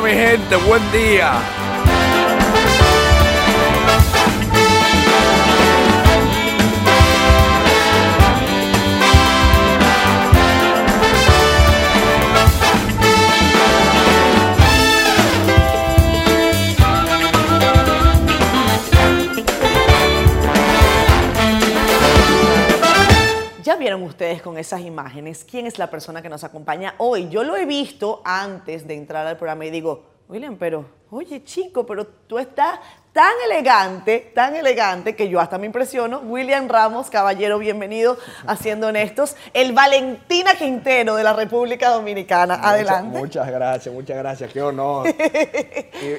mi gente, buen día. Con esas imágenes quién es la persona que nos acompaña hoy. Yo lo he visto antes de entrar al programa y digo, William, pero, oye chico, pero tú estás tan elegante, tan elegante que yo hasta me impresiono. William Ramos, caballero, bienvenido a Siendo Honestos, el Valentina Quintero de la República Dominicana. Adelante. muchas gracias, muchas gracias, qué honor.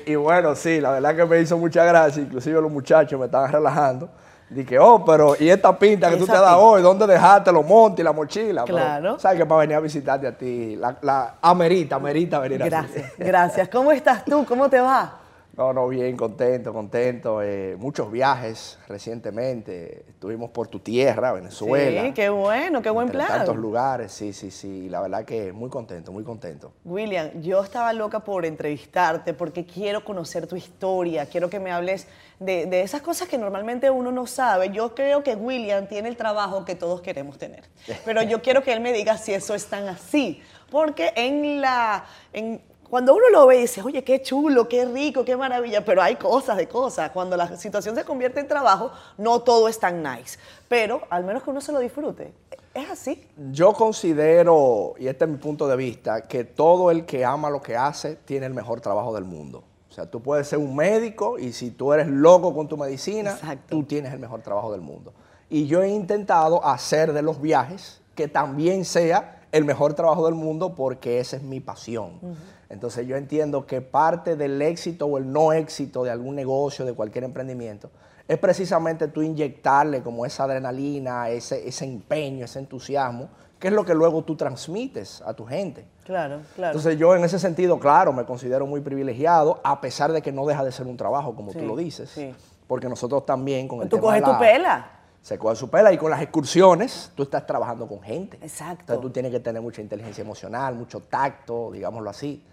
y, y bueno, sí, la verdad que me hizo mucha gracia, inclusive los muchachos me estaban relajando. Dije, oh, pero ¿y esta pinta que tú te das hoy? ¿Dónde dejaste los montes y la mochila? Pero, Claro. Sabes que para venir a visitarte a ti, la, la amerita, amerita venir. Gracias, gracias. ¿Cómo estás tú? ¿Cómo te va? No, no, bien, contento, contento. eh, muchos viajes recientemente. Estuvimos por tu tierra, Venezuela. Sí, qué bueno, qué buen plan. tantos lugares, sí, sí, sí. y La verdad que muy contento, muy contento. William, yo estaba loca por entrevistarte porque quiero conocer tu historia, quiero que me hables de, de esas cosas que normalmente uno no sabe. Yo creo que William tiene el trabajo que todos queremos tener, pero yo quiero que él me diga si eso es tan así, porque en la... En, cuando uno lo ve y dice, oye, qué chulo, qué rico, qué maravilla, pero hay cosas de cosas. Cuando la situación se convierte en trabajo, no todo es tan nice. Pero al menos que uno se lo disfrute. ¿Es así? Yo considero, y este es mi punto de vista, que todo el que ama lo que hace tiene el mejor trabajo del mundo. O sea, tú puedes ser un médico y si tú eres loco con tu medicina, Exacto. tú tienes el mejor trabajo del mundo. Y yo he intentado hacer de los viajes que también sea el mejor trabajo del mundo porque esa es mi pasión. Entonces yo entiendo que parte del éxito o el no éxito de algún negocio, de cualquier emprendimiento, es precisamente tú inyectarle como esa adrenalina, ese, ese empeño, ese entusiasmo, que es lo que luego tú transmites a tu gente. Claro, claro. Entonces yo en ese sentido, claro, me considero muy privilegiado, a pesar de que no deja de ser un trabajo, como Sí, tú lo dices, sí. porque nosotros también con el Tú tema de coges tu la- pela. se coge su pela y con las excursiones tú estás trabajando con gente. Exacto. Entonces tú tienes que tener mucha inteligencia emocional, mucho tacto, digámoslo así.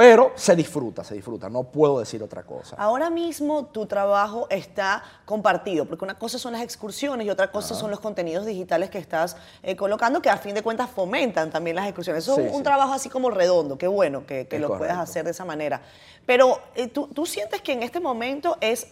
Pero se disfruta, se disfruta, no puedo decir otra cosa. Ahora mismo tu trabajo está compartido, porque una cosa son las excursiones y otra cosa son los contenidos digitales que estás eh, colocando, que a fin de cuentas fomentan también las excursiones. Eso Sí, es un sí. trabajo así como redondo, qué bueno que, que lo puedas correcto. hacer de esa manera. Pero eh, ¿tú, tú sientes que en este momento es,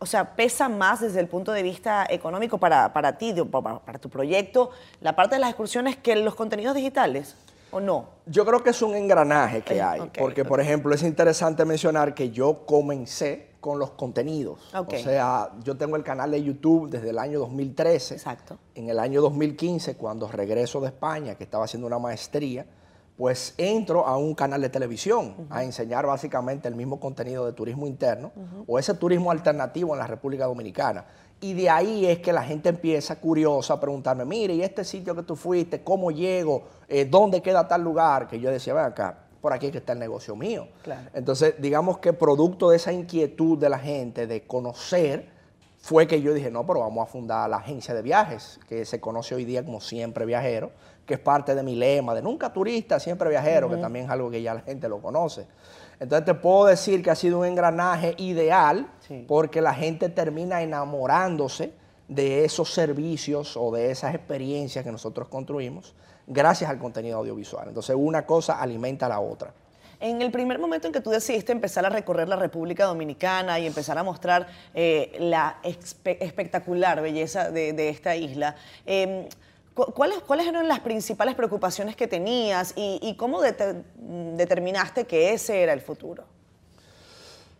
o sea, pesa más desde el punto de vista económico para, para ti, para, para tu proyecto, la parte de las excursiones que los contenidos digitales, ¿o no? Yo creo que es un engranaje que hay, porque por ejemplo es interesante mencionar que yo comencé con los contenidos. O sea, yo tengo el canal de YouTube desde el año 2013. Exacto. En el año 2015, cuando regreso de España, que estaba haciendo una maestría, pues entro a un canal de televisión a enseñar básicamente el mismo contenido de turismo interno o ese turismo alternativo en la República Dominicana. Y de ahí es que la gente empieza curiosa a preguntarme, mire, ¿y este sitio que tú fuiste? ¿Cómo llego? Eh, ¿Dónde queda tal lugar? Que yo decía, ven acá, por aquí es que está el negocio mío. Claro. Entonces, digamos que producto de esa inquietud de la gente de conocer, fue que yo dije, no, pero vamos a fundar la agencia de viajes, que se conoce hoy día como Siempre Viajero, que es parte de mi lema de nunca turista, siempre viajero, que también es algo que ya la gente lo conoce. Entonces te puedo decir que ha sido un engranaje ideal Sí. porque la gente termina enamorándose de esos servicios o de esas experiencias que nosotros construimos gracias al contenido audiovisual. Entonces una cosa alimenta a la otra. En el primer momento en que tú decidiste empezar a recorrer la República Dominicana y empezar a mostrar eh, la espe- espectacular belleza de, de esta isla, eh, cu- ¿cuáles, ¿cuáles eran las principales preocupaciones que tenías y, y cómo dete- determinaste que ese era el futuro?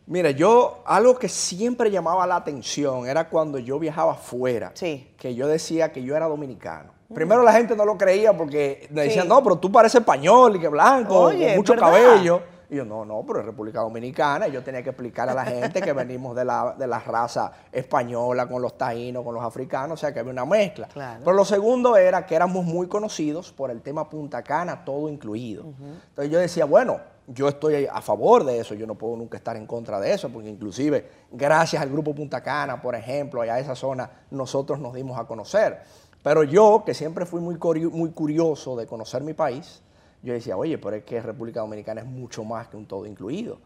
Mira, yo, algo que siempre llamaba la atención era cuando yo viajaba afuera, Sí. que yo decía que yo era dominicano. Primero la gente no lo creía porque me decían, Sí. no, pero tú pareces español y que blanco, Oye, con mucho ¿verdad? cabello. Y yo, no, no, pero es República Dominicana. Y yo tenía que explicar a la gente que venimos de la, de la raza española con los taínos, con los africanos, o sea que había una mezcla. Claro. Pero lo segundo era que éramos muy conocidos por el tema Punta Cana, todo incluido. Entonces yo decía, bueno, yo estoy a favor de eso, yo no puedo nunca estar en contra de eso, porque inclusive gracias al grupo Punta Cana, por ejemplo, allá a esa zona, nosotros nos dimos a conocer. Pero yo, que siempre fui muy, muy curioso de conocer mi país, yo decía, oye, pero es que República Dominicana es mucho más que un todo incluido.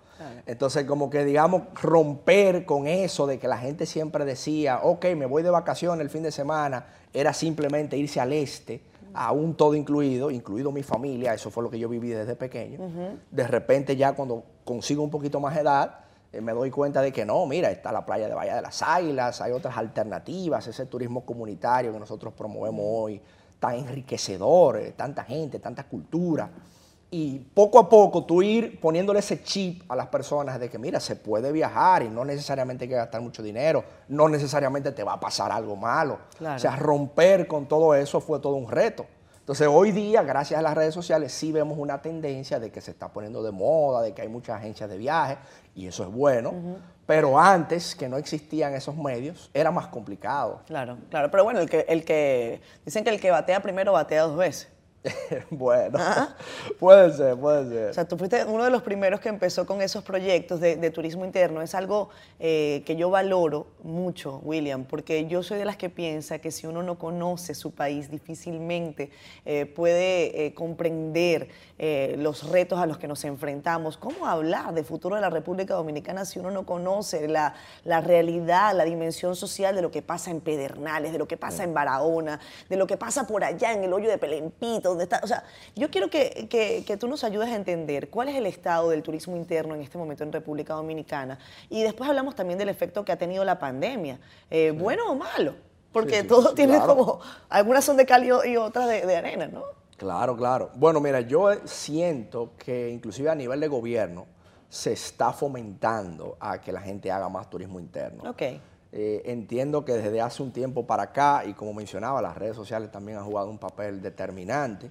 Entonces, como que, digamos, romper con eso de que la gente siempre decía, ok, me voy de vacaciones el fin de semana, era simplemente irse al este, a un todo incluido, incluido mi familia, eso fue lo que yo viví desde pequeño. De repente ya cuando consigo un poquito más de edad, eh, me doy cuenta de que no, mira, está la playa de Bahía de las Águilas, hay otras alternativas, ese turismo comunitario que nosotros promovemos hoy, tan enriquecedor, eh, tanta gente, tanta cultura. Y poco a poco tú ir poniéndole ese chip a las personas de que, mira, se puede viajar y no necesariamente hay que gastar mucho dinero, no necesariamente te va a pasar algo malo. O sea, romper con todo eso fue todo un reto. Entonces hoy día, gracias a las redes sociales, sí vemos una tendencia de que se está poniendo de moda, de que hay muchas agencias de viaje, y eso es bueno. Pero antes, que no existían esos medios, era más complicado. Claro, claro. Pero bueno, el que, el que dicen que el que batea primero batea dos veces. bueno, puede ser, puede ser. O sea, tú fuiste uno de los primeros que empezó con esos proyectos de, turismo interno. Es algo eh, que yo valoro mucho, William, porque yo soy de las que piensa que si uno no conoce su país, difícilmente eh, puede eh, comprender los retos a los que nos enfrentamos. ¿Cómo hablar de futuro de la República Dominicana si uno no conoce la, la realidad, la dimensión social de lo que pasa en Pedernales, de lo que pasa en Barahona, de lo que pasa por allá en el hoyo de Pelempito? está. O sea, yo quiero que, tú nos ayudes a entender cuál es el estado del turismo interno en este momento en República Dominicana. Y después hablamos también del efecto que ha tenido la pandemia, eh, bueno o malo, porque todo tiene como, algunas son de cal y otras de, arena, ¿no? Claro, claro. Bueno, mira, yo siento que inclusive a nivel de gobierno se está fomentando a que la gente haga más turismo interno. Ok. Eh, entiendo que desde hace un tiempo para acá, y como mencionaba, las redes sociales también han jugado un papel determinante,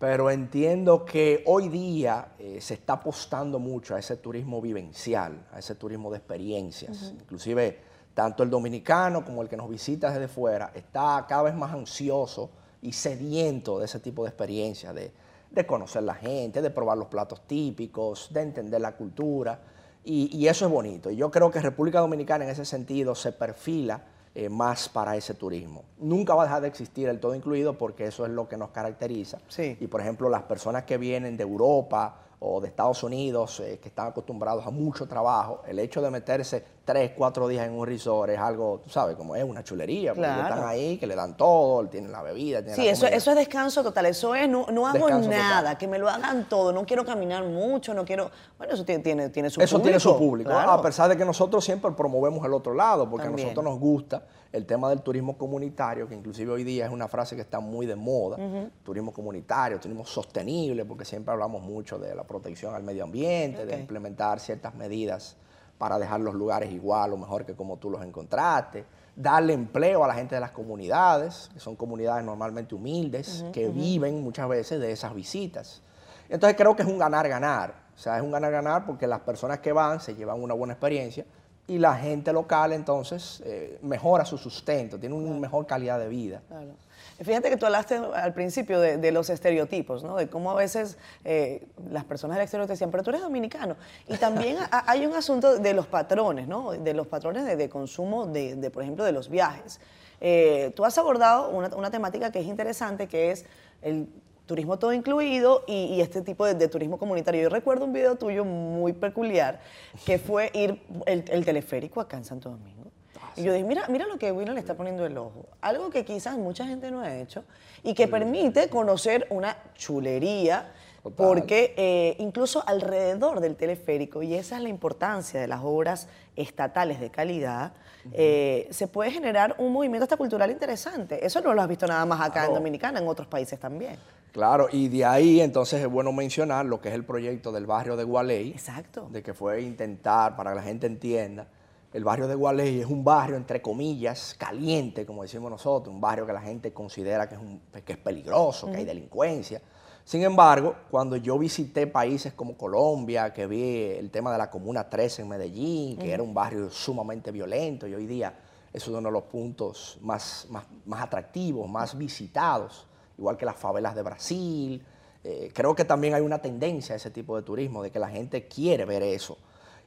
pero entiendo que hoy día eh, se está apostando mucho a ese turismo vivencial, a ese turismo de experiencias. Inclusive, tanto el dominicano como el que nos visita desde fuera está cada vez más ansioso y sediento de ese tipo de experiencias, de, de conocer la gente, de probar los platos típicos, de entender la cultura. Y, eso es bonito. Yo creo que República Dominicana en ese sentido se perfila eh, más para ese turismo. Nunca va a dejar de existir el todo incluido porque eso es lo que nos caracteriza. Y por ejemplo, las personas que vienen de Europa o de Estados Unidos, eh, que están acostumbrados a mucho trabajo, el hecho de meterse tres, cuatro días en un resort es algo, tú sabes, como es una chulería, porque están ahí, que le dan todo, tienen la bebida, tienen Sí, eso, eso es descanso total, eso es, no, no hago nada, que me lo hagan todo, no quiero caminar mucho, no quiero, bueno, eso tiene, tiene, tiene su eso público. Eso tiene su público, a pesar de que nosotros siempre promovemos el otro lado, porque a nosotros nos gusta el tema del turismo comunitario, que inclusive hoy día es una frase que está muy de moda, turismo comunitario, turismo sostenible, porque siempre hablamos mucho de la protección al medio ambiente, de implementar ciertas medidas para dejar los lugares igual o mejor que como tú los encontraste, darle empleo a la gente de las comunidades, que son comunidades normalmente humildes, que viven muchas veces de esas visitas. Entonces creo que es un ganar-ganar, o sea, es un ganar-ganar porque las personas que van se llevan una buena experiencia, y la gente local entonces eh, mejora su sustento, tiene una mejor calidad de vida. Claro. Fíjate que tú hablaste al principio de, los estereotipos, ¿no? de cómo a veces eh, las personas del exterior te decían, pero tú eres dominicano. Y también hay un asunto de los patrones, ¿no? de los patrones de, consumo, de, por ejemplo, de los viajes. Eh, tú has abordado una, una temática que es interesante, que es el turismo todo incluido y, este tipo de, turismo comunitario. Yo recuerdo un video tuyo muy peculiar que fue ir el, teleférico acá en Santo Domingo. Ah, y yo dije, mira, mira lo que William le está poniendo el ojo. Algo que quizás mucha gente no ha hecho y que permite conocer una chulería. Porque eh, incluso alrededor del teleférico, y esa es la importancia de las obras estatales de calidad, eh, se puede generar un movimiento hasta cultural interesante. Eso no lo has visto nada más acá en Dominicana, en otros países también. Claro, y de ahí entonces es bueno mencionar lo que es el proyecto del barrio de Gualey. Exacto. De que fue intentar, para que la gente entienda, el barrio de Gualey es un barrio, entre comillas, caliente, como decimos nosotros, un barrio que la gente considera que es, un, que es peligroso, que hay delincuencia. Sin embargo, cuando yo visité países como Colombia, que vi el tema de la Comuna 13 en Medellín, que era un barrio sumamente violento, y hoy día es uno de los puntos más, más, más atractivos, más visitados igual que las favelas de Brasil. Eh, creo que también hay una tendencia a ese tipo de turismo, de que la gente quiere ver eso.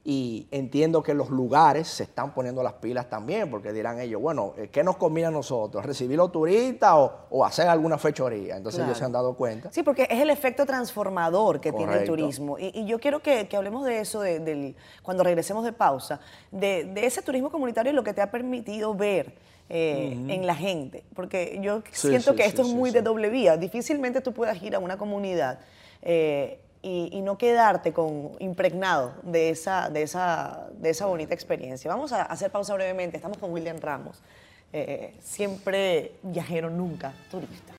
y entiendo que los lugares se están poniendo las pilas también, porque dirán ellos, bueno, eh, ¿qué nos conviene a nosotros? ¿Recibir los turistas o, hacer alguna fechoría? Entonces ellos se han dado cuenta. Sí, porque es el efecto transformador que tiene el turismo. Y, yo quiero que, hablemos de eso del, cuando regresemos de pausa, de, ese turismo comunitario y lo que te ha permitido ver. Eh, en la gente, porque yo siento que esto es muy de doble vía. Difícilmente tú puedas ir a una comunidad eh, y, no quedarte con, impregnado de esa, de, esa, de esa bonita experiencia. Vamos a hacer pausa brevemente. Estamos con William Ramos, eh, siempre viajero, nunca turista.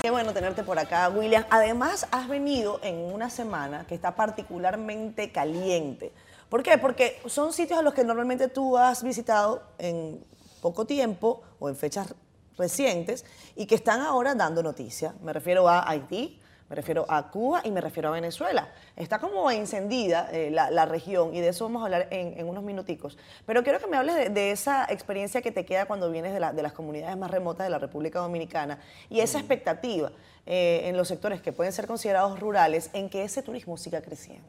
Qué bueno tenerte por acá, William. Además, has venido en una semana que está particularmente caliente. ¿Por qué? Porque son sitios a los que normalmente tú has visitado en poco tiempo o en fechas recientes y que están ahora dando noticias. Me refiero a Haití, me refiero a Cuba y me refiero a Venezuela. Está como encendida eh, la, región y de eso vamos a hablar en, unos minuticos. Pero quiero que me hables de, esa experiencia que te queda cuando vienes de, las comunidades más remotas de la República Dominicana y esa expectativa eh, en los sectores que pueden ser considerados rurales en que ese turismo siga creciendo.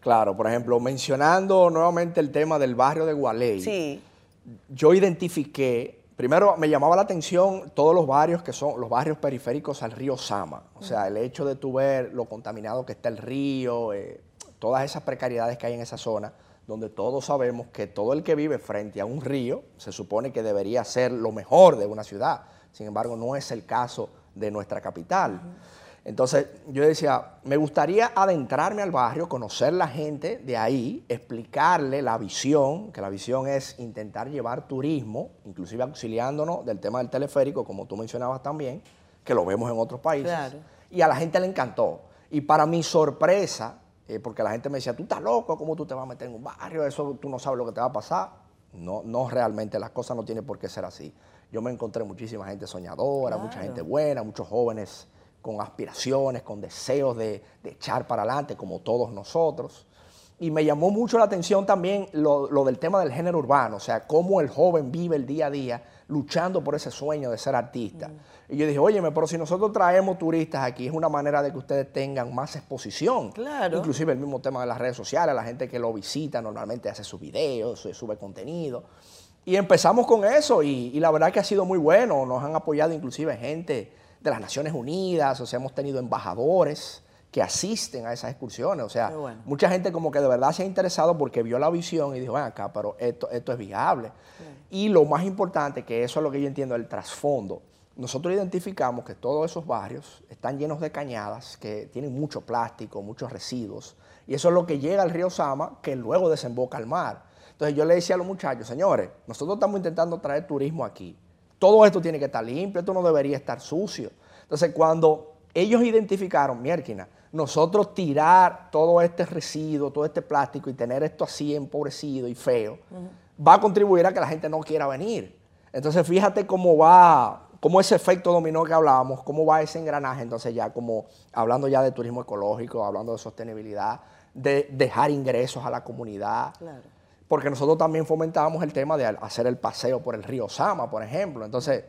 Claro, por ejemplo, mencionando nuevamente el tema del barrio de Gualey, sí. yo identifiqué Primero, me llamaba la atención todos los barrios que son los barrios periféricos al río Sama. O sea, el hecho de tu ver lo contaminado que está el río, eh, todas esas precariedades que hay en esa zona, donde todos sabemos que todo el que vive frente a un río se supone que debería ser lo mejor de una ciudad. Sin embargo, no es el caso de nuestra capital. Entonces yo decía, me gustaría adentrarme al barrio, conocer la gente de ahí, explicarle la visión, que la visión es intentar llevar turismo, inclusive auxiliándonos del tema del teleférico, como tú mencionabas también, que lo vemos en otros países. Y a la gente le encantó. Y para mi sorpresa, eh, porque la gente me decía, tú estás loco, ¿cómo tú te vas a meter en un barrio? Eso tú no sabes lo que te va a pasar. No, no realmente, las cosas no tienen por qué ser así. Yo me encontré muchísima gente soñadora, mucha gente buena, muchos jóvenes con aspiraciones, con deseos de, echar para adelante, como todos nosotros. Y me llamó mucho la atención también lo, del tema del género urbano, o sea, cómo el joven vive el día a día luchando por ese sueño de ser artista. Y yo dije, óyeme, pero si nosotros traemos turistas aquí, es una manera de que ustedes tengan más exposición. Claro. Inclusive el mismo tema de las redes sociales, la gente que lo visita normalmente hace sus videos, sube contenido. Y empezamos con eso y, y la verdad que ha sido muy bueno, nos han apoyado inclusive gente de las Naciones Unidas, o sea, hemos tenido embajadores que asisten a esas excursiones. O sea, mucha gente como que de verdad se ha interesado porque vio la visión y dijo, ven acá, pero esto, esto es viable. Y lo más importante, que eso es lo que yo entiendo, el trasfondo. Nosotros identificamos que todos esos barrios están llenos de cañadas, que tienen mucho plástico, muchos residuos, y eso es lo que llega al río Sama, que luego desemboca al mar. Entonces yo le decía a los muchachos, señores, nosotros estamos intentando traer turismo aquí, todo esto tiene que estar limpio, esto no debería estar sucio. Entonces, cuando ellos identificaron, mierquina, nosotros tirar todo este residuo, todo este plástico y tener esto así empobrecido y feo, va a contribuir a que la gente no quiera venir. Entonces, fíjate cómo va, cómo ese efecto dominó que hablábamos, cómo va ese engranaje, entonces ya como hablando ya de turismo ecológico, hablando de sostenibilidad, de dejar ingresos a la comunidad. Claro porque nosotros también fomentábamos el tema de hacer el paseo por el río Sama, por ejemplo. Entonces,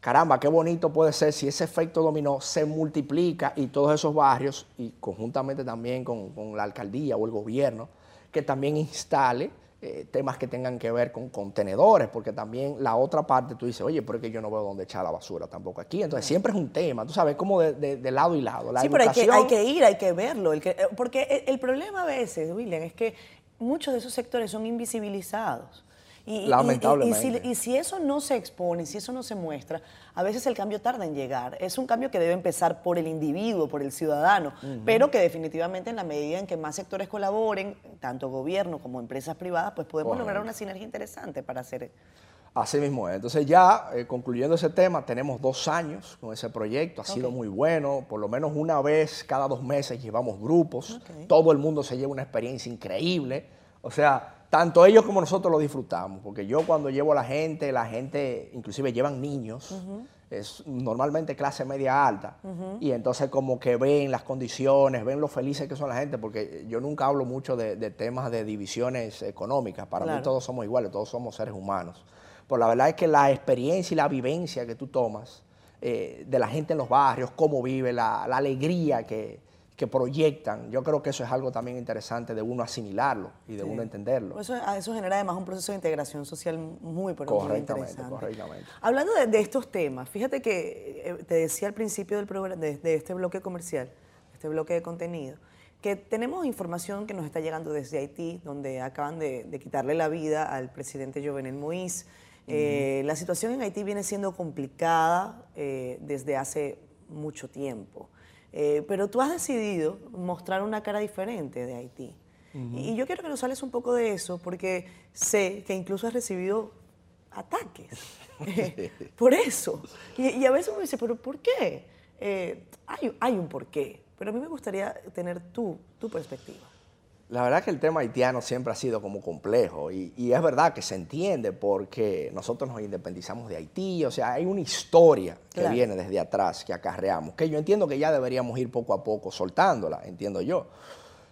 caramba, qué bonito puede ser si ese efecto dominó se multiplica y todos esos barrios, y conjuntamente también con, la alcaldía o el gobierno, que también instale eh, temas que tengan que ver con contenedores, porque también la otra parte tú dices, oye, pero es que yo no veo dónde echar la basura tampoco aquí. Entonces siempre es un tema, tú sabes, como de, lado y lado. sí, pero hay que, hay que, ir, hay que verlo. Eh, porque el, problema a veces, William, es que muchos de esos sectores son invisibilizados. Y, Lamentablemente. Y, si, eso no se expone, si eso no se muestra, a veces el cambio tarda en llegar. Es un cambio que debe empezar por el individuo, por el ciudadano, pero que definitivamente en la medida en que más sectores colaboren, tanto gobierno como empresas privadas, pues podemos lograr una sinergia interesante para hacer Así mismo es. Entonces ya eh, concluyendo ese tema, tenemos dos años con ese proyecto, ha sido muy bueno, por lo menos una vez cada dos meses llevamos grupos, todo el mundo se lleva una experiencia increíble, o sea, tanto ellos como nosotros lo disfrutamos, porque yo cuando llevo a la gente, la gente inclusive llevan niños, es normalmente clase media alta, y entonces como que ven las condiciones, ven lo felices que son la gente, porque yo nunca hablo mucho de, temas de divisiones económicas, para mí todos somos iguales, todos somos seres humanos. Pero la verdad es que la experiencia y la vivencia que tú tomas eh, de la gente en los barrios, cómo vive, la, alegría que, que proyectan. Yo creo que eso es algo también interesante de uno asimilarlo y de uno entenderlo. Eso, eso genera además un proceso de integración social muy, pero muy interesante. Correctamente. Hablando de, estos temas, fíjate que eh, te decía al principio del programa, de, este bloque comercial, este bloque de contenido, que tenemos información que nos está llegando desde Haití, donde acaban de, quitarle la vida al presidente Jovenel Moïse. Eh, la situación en Haití viene siendo complicada eh, desde hace mucho tiempo. Eh, pero tú has decidido mostrar una cara diferente de Haití. Y yo quiero que nos hables un poco de eso, porque sé que incluso has recibido ataques por eso. Y, a veces uno dice, ¿pero por qué? hay, hay un porqué, pero a mí me gustaría tener tu, tu perspectiva. La verdad que el tema haitiano siempre ha sido como complejo y, es verdad que se entiende porque nosotros nos independizamos de Haití, o sea, hay una historia que viene desde atrás que acarreamos, que yo entiendo que ya deberíamos ir poco a poco soltándola, entiendo yo.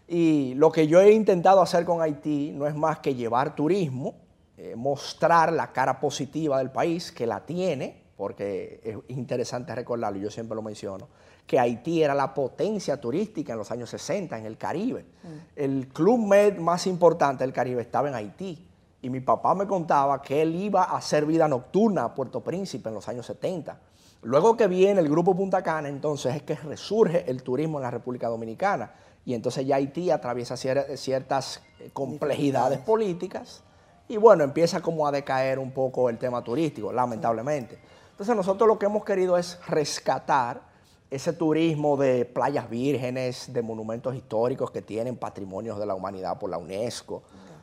Y lo que yo he intentado hacer con Haití no es más que llevar turismo, eh, mostrar la cara positiva del país, que la tiene, porque es interesante recordarlo, yo siempre lo menciono que Haití era la potencia turística en los años 60 en el Caribe. Mm. El club med más importante del Caribe estaba en Haití. Y mi papá me contaba que él iba a hacer vida nocturna a Puerto Príncipe en los años 70. Luego que viene el grupo Punta Cana, entonces es que resurge el turismo en la República Dominicana. Y entonces ya Haití atraviesa ciertas eh, complejidades políticas y bueno, empieza como a decaer un poco el tema turístico, lamentablemente. Entonces nosotros lo que hemos querido es rescatar ese turismo de playas vírgenes, de monumentos históricos que tienen patrimonios de la humanidad por la UNESCO.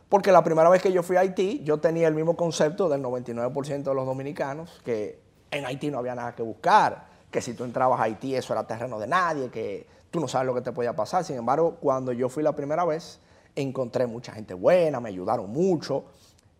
Porque la primera vez que yo fui a Haití, yo tenía el mismo concepto del 99% de los dominicanos, que en Haití no había nada que buscar, que si tú entrabas a Haití eso era terreno de nadie, que tú no sabes lo que te podía pasar. Sin embargo, cuando yo fui la primera vez, encontré mucha gente buena, me ayudaron mucho.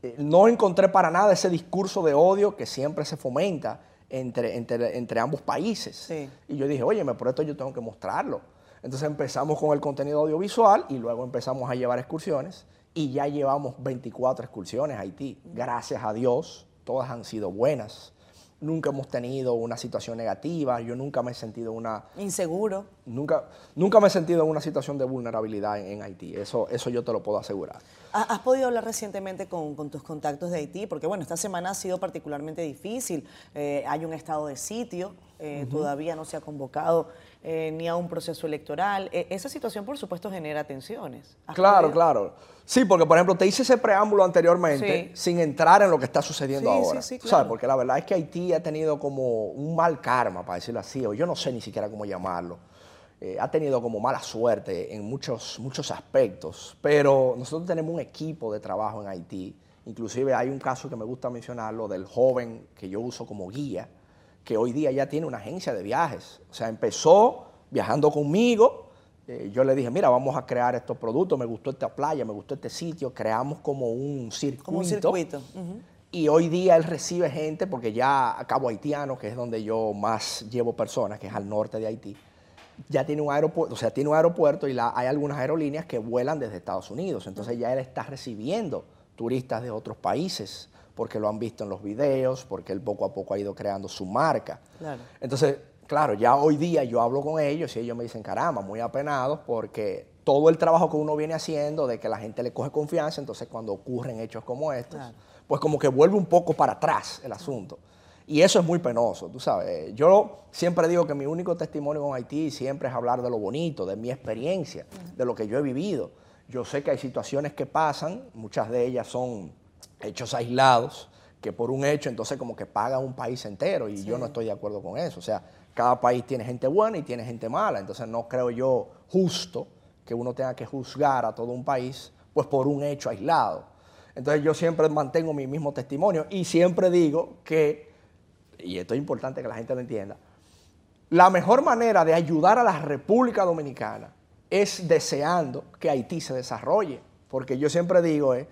Eh, no encontré para nada ese discurso de odio que siempre se fomenta entre, entre, ambos países. Y yo dije, oye, por esto yo tengo que mostrarlo. Entonces empezamos con el contenido audiovisual y luego empezamos a llevar excursiones y ya llevamos 24 excursiones a Haití. Gracias a Dios, todas han sido buenas nunca hemos tenido una situación negativa, yo nunca me he sentido una... Inseguro. Nunca, nunca me he sentido en una situación de vulnerabilidad en, Haití, eso, eso yo te lo puedo asegurar. ¿Has podido hablar recientemente con, tus contactos de Haití? Porque bueno, esta semana ha sido particularmente difícil, eh, hay un estado de sitio, eh, todavía no se ha convocado eh, ni a un proceso electoral. E, esa situación, por supuesto, genera tensiones. Claro, claro. Sí, porque, por ejemplo, te hice ese preámbulo anteriormente sin entrar en lo que está sucediendo ahora. Sí, sí, ¿Sabes? Porque la verdad es que Haití ha tenido como un mal karma, para decirlo así, o yo no sé ni siquiera cómo llamarlo. Eh, ha tenido como mala suerte en muchos, muchos aspectos, pero nosotros tenemos un equipo de trabajo en Haití. Inclusive hay un caso que me gusta mencionarlo del joven que yo uso como guía, que hoy día ya tiene una agencia de viajes. O sea, empezó viajando conmigo. Eh, yo le dije, mira, vamos a crear estos productos, me gustó esta playa, me gustó este sitio, creamos como un circuito. Como un circuito. Y hoy día él recibe gente, porque ya a Cabo Haitiano, que es donde yo más llevo personas, que es al norte de Haití, ya tiene un aeropuerto, o sea, tiene un aeropuerto y hay algunas aerolíneas que vuelan desde Estados Unidos. Entonces ya él está recibiendo turistas de otros países porque lo han visto en los videos, porque él poco a poco ha ido creando su marca. Entonces, claro, ya hoy día yo hablo con ellos y ellos me dicen, caramba, muy apenados porque todo el trabajo que uno viene haciendo de que la gente le coge confianza, entonces cuando ocurren hechos como estos, pues como que vuelve un poco para atrás el asunto. Y eso es muy penoso, tú sabes. Yo siempre digo que mi único testimonio con Haití siempre es hablar de lo bonito, de mi experiencia, de lo que yo he vivido. Yo sé que hay situaciones que pasan, muchas de ellas son hechos aislados, que por un hecho entonces como que paga un país entero y yo no estoy de acuerdo con eso. O sea, cada país tiene gente buena y tiene gente mala, entonces no creo yo justo que uno tenga que juzgar a todo un país pues por un hecho aislado. Entonces yo siempre mantengo mi mismo testimonio y siempre digo que, y esto es importante que la gente lo entienda, la mejor manera de ayudar a la República Dominicana es deseando que Haití se desarrolle, porque yo siempre digo, eh,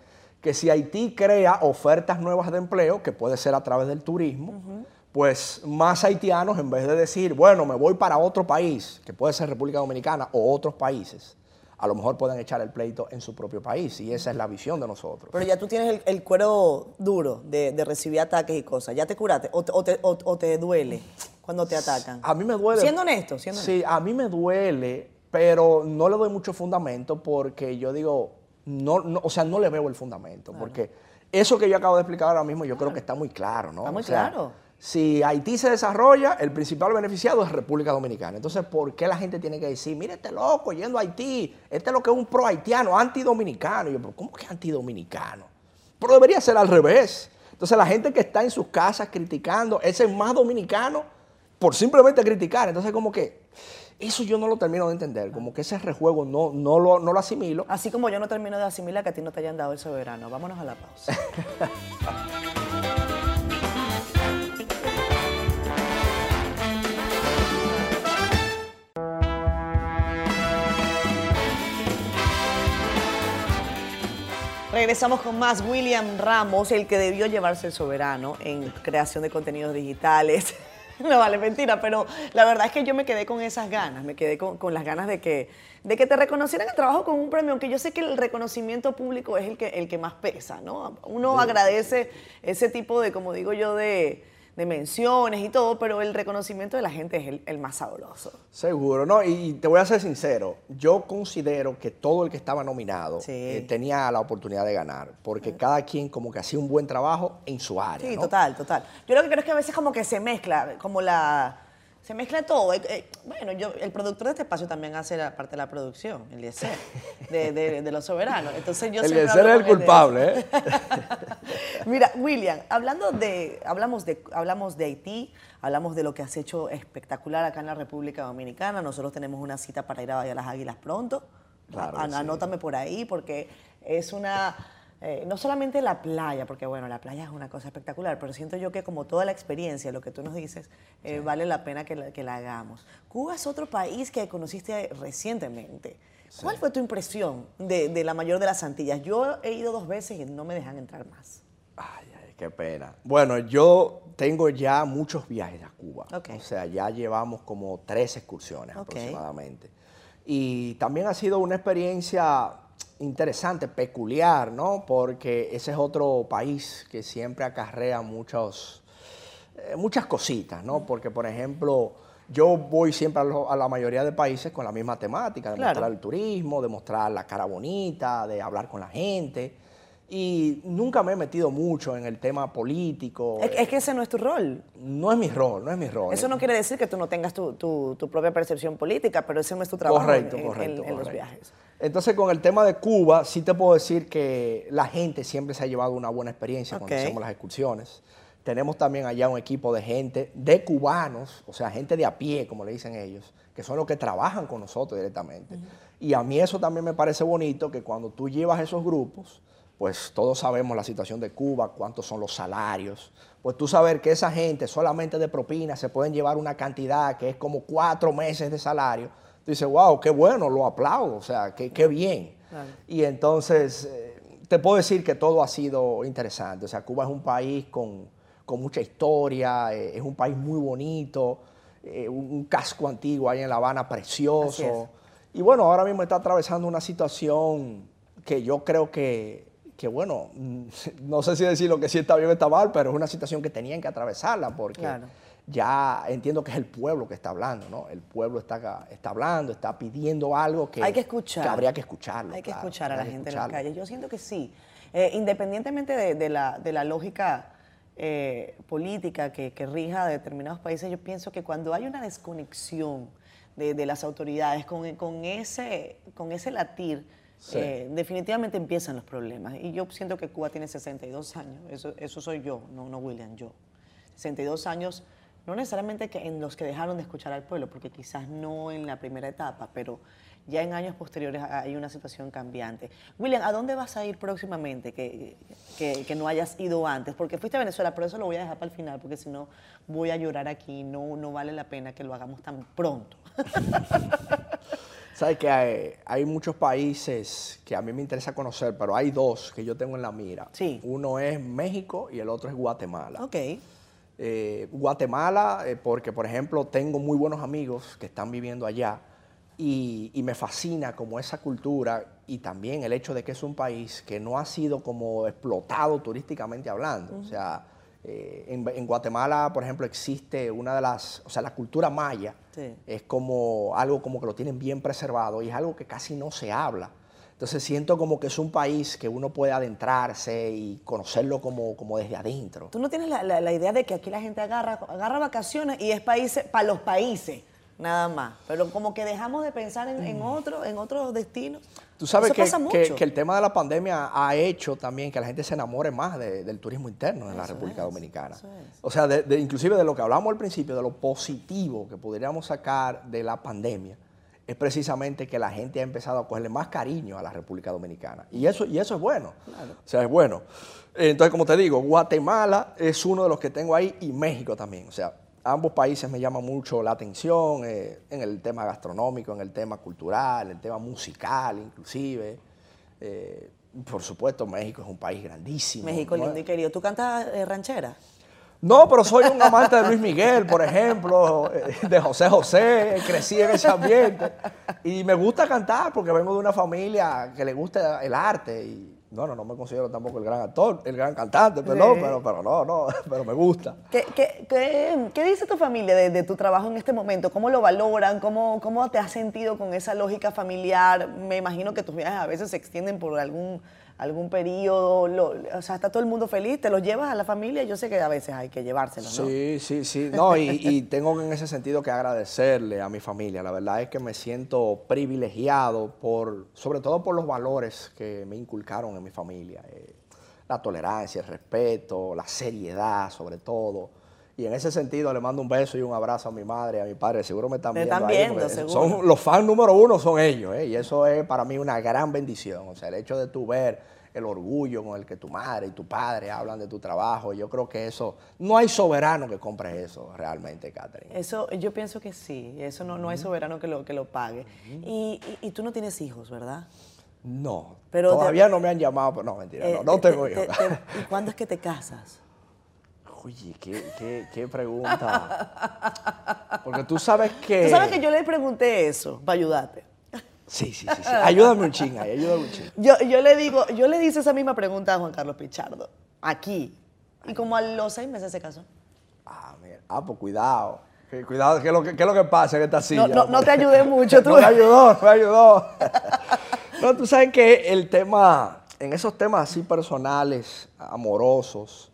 que si Haití crea ofertas nuevas de empleo, que puede ser a través del turismo, pues más haitianos, en vez de decir, bueno, me voy para otro país, que puede ser República Dominicana o otros países, a lo mejor pueden echar el pleito en su propio país y esa es la visión de nosotros. Pero ya tú tienes el, cuero duro de, recibir ataques y cosas, ¿ya te curaste o, te, o te, duele cuando te atacan? A mí me duele. Siendo honesto, siendo honesto. Sí, a mí me duele pero no le doy mucho fundamento porque yo digo, no, no o sea, no le veo el fundamento, porque eso que yo acabo de explicar ahora mismo yo creo que está muy claro, ¿no? Está muy O sea, claro. Si Haití se desarrolla, el principal beneficiado es República Dominicana. Entonces, ¿por qué la gente tiene que decir, mire este loco yendo a Haití, este es lo que es un pro haitiano, antidominicano? Y yo, pero ¿cómo que antidominicano? Pero debería ser al revés. Entonces, la gente que está en sus casas criticando, ese es más dominicano por simplemente criticar. Entonces, como que eso yo no lo termino de entender, como que ese rejuego no, no, lo, no lo asimilo. Así como yo no termino de asimilar que a ti no te hayan dado el soberano. Vámonos a la pausa. Regresamos con más. William Ramos, el que debió llevarse el soberano en creación de contenidos digitales. No vale, mentira, pero la verdad es que yo me quedé con esas ganas, me quedé con, con las ganas de que, de que te reconocieran el trabajo con un premio, aunque yo sé que el reconocimiento público es el que, el que más pesa, ¿no? Uno agradece ese tipo de, como digo yo, de, de menciones y todo, pero el reconocimiento de la gente es el, el más sabroso. Seguro, no, y te voy a ser sincero, yo considero que todo el que estaba nominado Sí. eh, tenía la oportunidad de ganar, porque cada quien como que hacía un buen trabajo en su área. Sí, ¿no? total, total. Yo lo que creo es que a veces como que se mezcla, como la... Se mezcla todo. Eh, eh, bueno, yo, el productor de este espacio también hace la parte de la producción, el Eliezer, de, de, de Los Soberanos. Entonces yo El hablo es el culpable. ¿eh? Mira, William, hablando de, hablamos de, hablamos de Haití, hablamos de lo que has hecho espectacular acá en la República Dominicana. Nosotros tenemos una cita para ir a Bahía las Águilas pronto. Claro sí. Anótame por ahí porque es una, eh, no solamente la playa, porque bueno, la playa es una cosa espectacular, pero siento yo que como toda la experiencia, lo que tú nos dices, eh, vale la pena que la, que la hagamos. Cuba es otro país que conociste recientemente. ¿Cuál fue tu impresión de, de la mayor de las Antillas? Yo he ido dos veces y no me dejan entrar más. Ay, ay, qué pena. Bueno, yo tengo ya muchos viajes a Cuba. O sea, ya llevamos como tres excursiones aproximadamente. Y también ha sido una experiencia interesante, peculiar, ¿no? Porque ese es otro país que siempre acarrea muchos, eh, muchas cositas, ¿no? Porque, por ejemplo, yo voy siempre a, lo- a la mayoría de países con la misma temática, de Claro. mostrar el turismo, de mostrar la cara bonita, de hablar con la gente. Y nunca me he metido mucho en el tema político. Es, es que ese no es tu rol. No es mi rol, no es mi rol. Eso no quiere decir que tú no tengas tu, tu- tu propia percepción política, pero ese no es tu trabajo Correcto, en, correcto, en- en los correcto. viajes. Entonces, con el tema de Cuba, sí te puedo decir que la gente siempre se ha llevado una buena experiencia cuando hacemos las excursiones. Tenemos también allá un equipo de gente, de cubanos, o sea, gente de a pie, como le dicen ellos, que son los que trabajan con nosotros directamente. Y a mí eso también me parece bonito, que cuando tú llevas esos grupos, pues todos sabemos la situación de Cuba, cuántos son los salarios. Pues tú saber que esa gente solamente de propina se pueden llevar una cantidad que es como cuatro meses de salario. Tú dices, wow, qué bueno, lo aplaudo, o sea, qué, qué bien. Claro. Y entonces, eh, te puedo decir que todo ha sido interesante. O sea, Cuba es un país con, con mucha historia, eh, es un país muy bonito, eh, un, casco antiguo ahí en La Habana precioso. Y bueno, ahora mismo está atravesando una situación que yo creo que, que, bueno, no sé si decir lo que sí está bien o está mal, pero es una situación que tenían que atravesarla porque Claro. Ya entiendo que es el pueblo que está hablando, ¿no? El pueblo está, está hablando, está pidiendo algo que, Hay que escuchar. que habría que escucharlo. Hay que claro, escuchar a la gente en las calles. Yo siento que sí. Eh, independientemente de, de la, de la lógica eh, política que, que rija a determinados países, yo pienso que cuando hay una desconexión de, de las autoridades con, con ese, con ese latir, Sí. eh, definitivamente empiezan los problemas. Y yo siento que Cuba tiene 62 años. Eso, eso soy yo, no, no William, yo. 62 años, no necesariamente que en los que dejaron de escuchar al pueblo, porque quizás no en la primera etapa, pero ya en años posteriores hay una situación cambiante. William, ¿a dónde vas a ir próximamente que, que, que no hayas ido antes? Porque fuiste a Venezuela, pero eso lo voy a dejar para el final, porque si no voy a llorar aquí, no, no vale la pena que lo hagamos tan pronto. Sabes que hay, hay muchos países que a mí me interesa conocer, pero hay dos que yo tengo en la mira. Sí. Uno es México y el otro es Guatemala. ok, Eh, Guatemala, eh, porque por ejemplo tengo muy buenos amigos que están viviendo allá y, y me fascina como esa cultura y también el hecho de que es un país que no ha sido como explotado turísticamente hablando. O sea, Eh, en, en Guatemala, por ejemplo, existe una de las, o sea, la cultura maya Sí. es como algo como que lo tienen bien preservado y es algo que casi no se habla. Entonces siento como que es un país que uno puede adentrarse y conocerlo como, como desde adentro. Tú no tienes la, la- la idea de que aquí la gente agarra, agarra vacaciones y es países para los países, nada más. Pero como que dejamos de pensar en, en otro, en otros destinos. Tú sabes que, que- que el tema de la pandemia ha hecho también que la gente se enamore más de- del turismo interno en la República es, Dominicana. es. O sea, de- de- inclusive de lo que hablamos al principio, de lo positivo que podríamos sacar de la pandemia, es precisamente que la gente ha empezado a cogerle más cariño a la República Dominicana. Y eso, y eso es bueno. O sea, es bueno. Entonces, como te digo, Guatemala es uno de los que tengo ahí y México también. O sea, ambos países me llaman mucho la atención eh, en el tema gastronómico, en el tema cultural, en el tema musical inclusive. Eh, por supuesto, México es un país grandísimo. México ¿no? lindo y querido. ¿Tú cantas eh, ranchera? No, pero soy un amante de Luis Miguel, por ejemplo, eh, de José José, crecí en ese ambiente. Y me gusta cantar porque vengo de una familia que le gusta el arte. Y no, no, no me considero tampoco el gran actor, el gran cantante, pero, no, pero, pero no, no, pero me gusta. ¿Qué, qué- qué- qué dice tu familia de, de tu trabajo en este momento? ¿Cómo lo valoran? ¿Cómo, ¿Cómo te has sentido con esa lógica familiar? Me imagino que tus viajes a veces se extienden por algún, algún periodo. lo- o sea, ¿está todo el mundo feliz? ¿Te los llevas a la familia? Yo sé que a veces hay que llevárselos, ¿no? Sí, sí, sí. No, y, y tengo en ese sentido que agradecerle a mi familia. La verdad es que me siento privilegiado por, sobre todo por los valores que me inculcaron en mi familia. Eh, la tolerancia, el respeto, la seriedad, sobre todo. Y en ese sentido le mando un beso y un abrazo a mi madre a mi padre. Seguro me están Me viendo. están viendo, seguro. Son, los fans número uno son ellos. ¿eh? Y eso es para mí una gran bendición. O sea, el hecho de tú ver el orgullo con el que tu madre y tu padre hablan de tu trabajo. Yo creo que eso, no hay soberano que compre eso realmente, Catherine. Eso, yo pienso que sí. Eso no, no hay soberano que lo, que lo pague. y, y- y tú no tienes hijos, ¿verdad? No, Pero te- todavía no me han llamado, pero no, mentira, Eh, no, no te- tengo te- hijos. te- ¿Y cuándo es que te casas? Oye, qué, qué, qué pregunta. Porque tú sabes que... Tú sabes que yo le pregunté eso para ayudarte. Sí, sí, sí, sí. Ayúdame un ching ahí, ayúdame un ching. Yo, yo le digo, yo le hice esa misma pregunta a Juan Carlos Pichardo, aquí. Y como a los seis meses se casó. Ah, mira. Ah, pues cuidado. Cuidado, ¿qué es, lo que, qué es lo que pasa en esta silla? no- no te ayudé mucho, tú. no me ayudó, no me ayudó. no, tú sabes que el tema, en esos temas así personales, amorosos,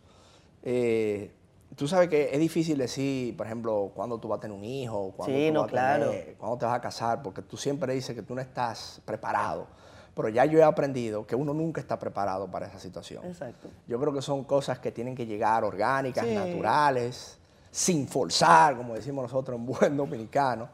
eh, tú sabes que es difícil decir, por ejemplo, cuándo tú vas a tener un hijo, cuándo, Sí, tú no, vas a claro. tener- cuándo te vas a casar, porque tú siempre dices que tú no estás preparado. Pero ya yo he aprendido que uno nunca está preparado para esa situación. Exacto. Yo creo que son cosas que tienen que llegar orgánicas, Sí. naturales, sin forzar, como decimos nosotros en buen dominicano.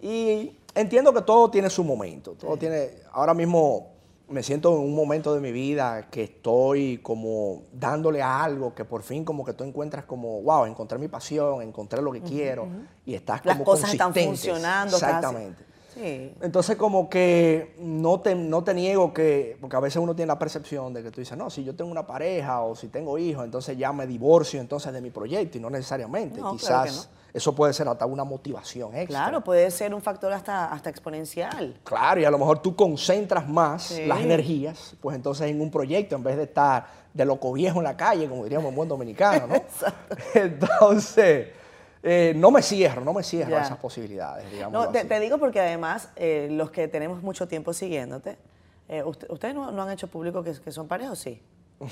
Y entiendo que todo tiene su momento. Todo tiene. Ahora mismo me siento en un momento de mi vida que estoy como dándole a algo que por fin como que tú encuentras como, wow, encontré mi pasión, encontré lo que quiero y estás como Las cosas están funcionando. Exactamente. Sí. Entonces como que no te, no te niego que, porque a veces uno tiene la percepción de que tú dices, no, si yo tengo una pareja o si tengo hijos, entonces ya me divorcio entonces de mi proyecto y no necesariamente. No, Quizás claro eso puede ser hasta una motivación extra. Claro, puede ser un factor hasta, hasta exponencial. Claro, y a lo mejor tú concentras más Sí. las energías, pues entonces en un proyecto, en vez de estar de loco viejo en la calle, como diríamos en buen dominicano, ¿no? Entonces, eh, no me cierro, no me cierro a esas posibilidades, digamos. No, te, te digo porque además eh, los que tenemos mucho tiempo siguiéndote, eh, usted- ustedes no, no han hecho público que, que son pareja o sí.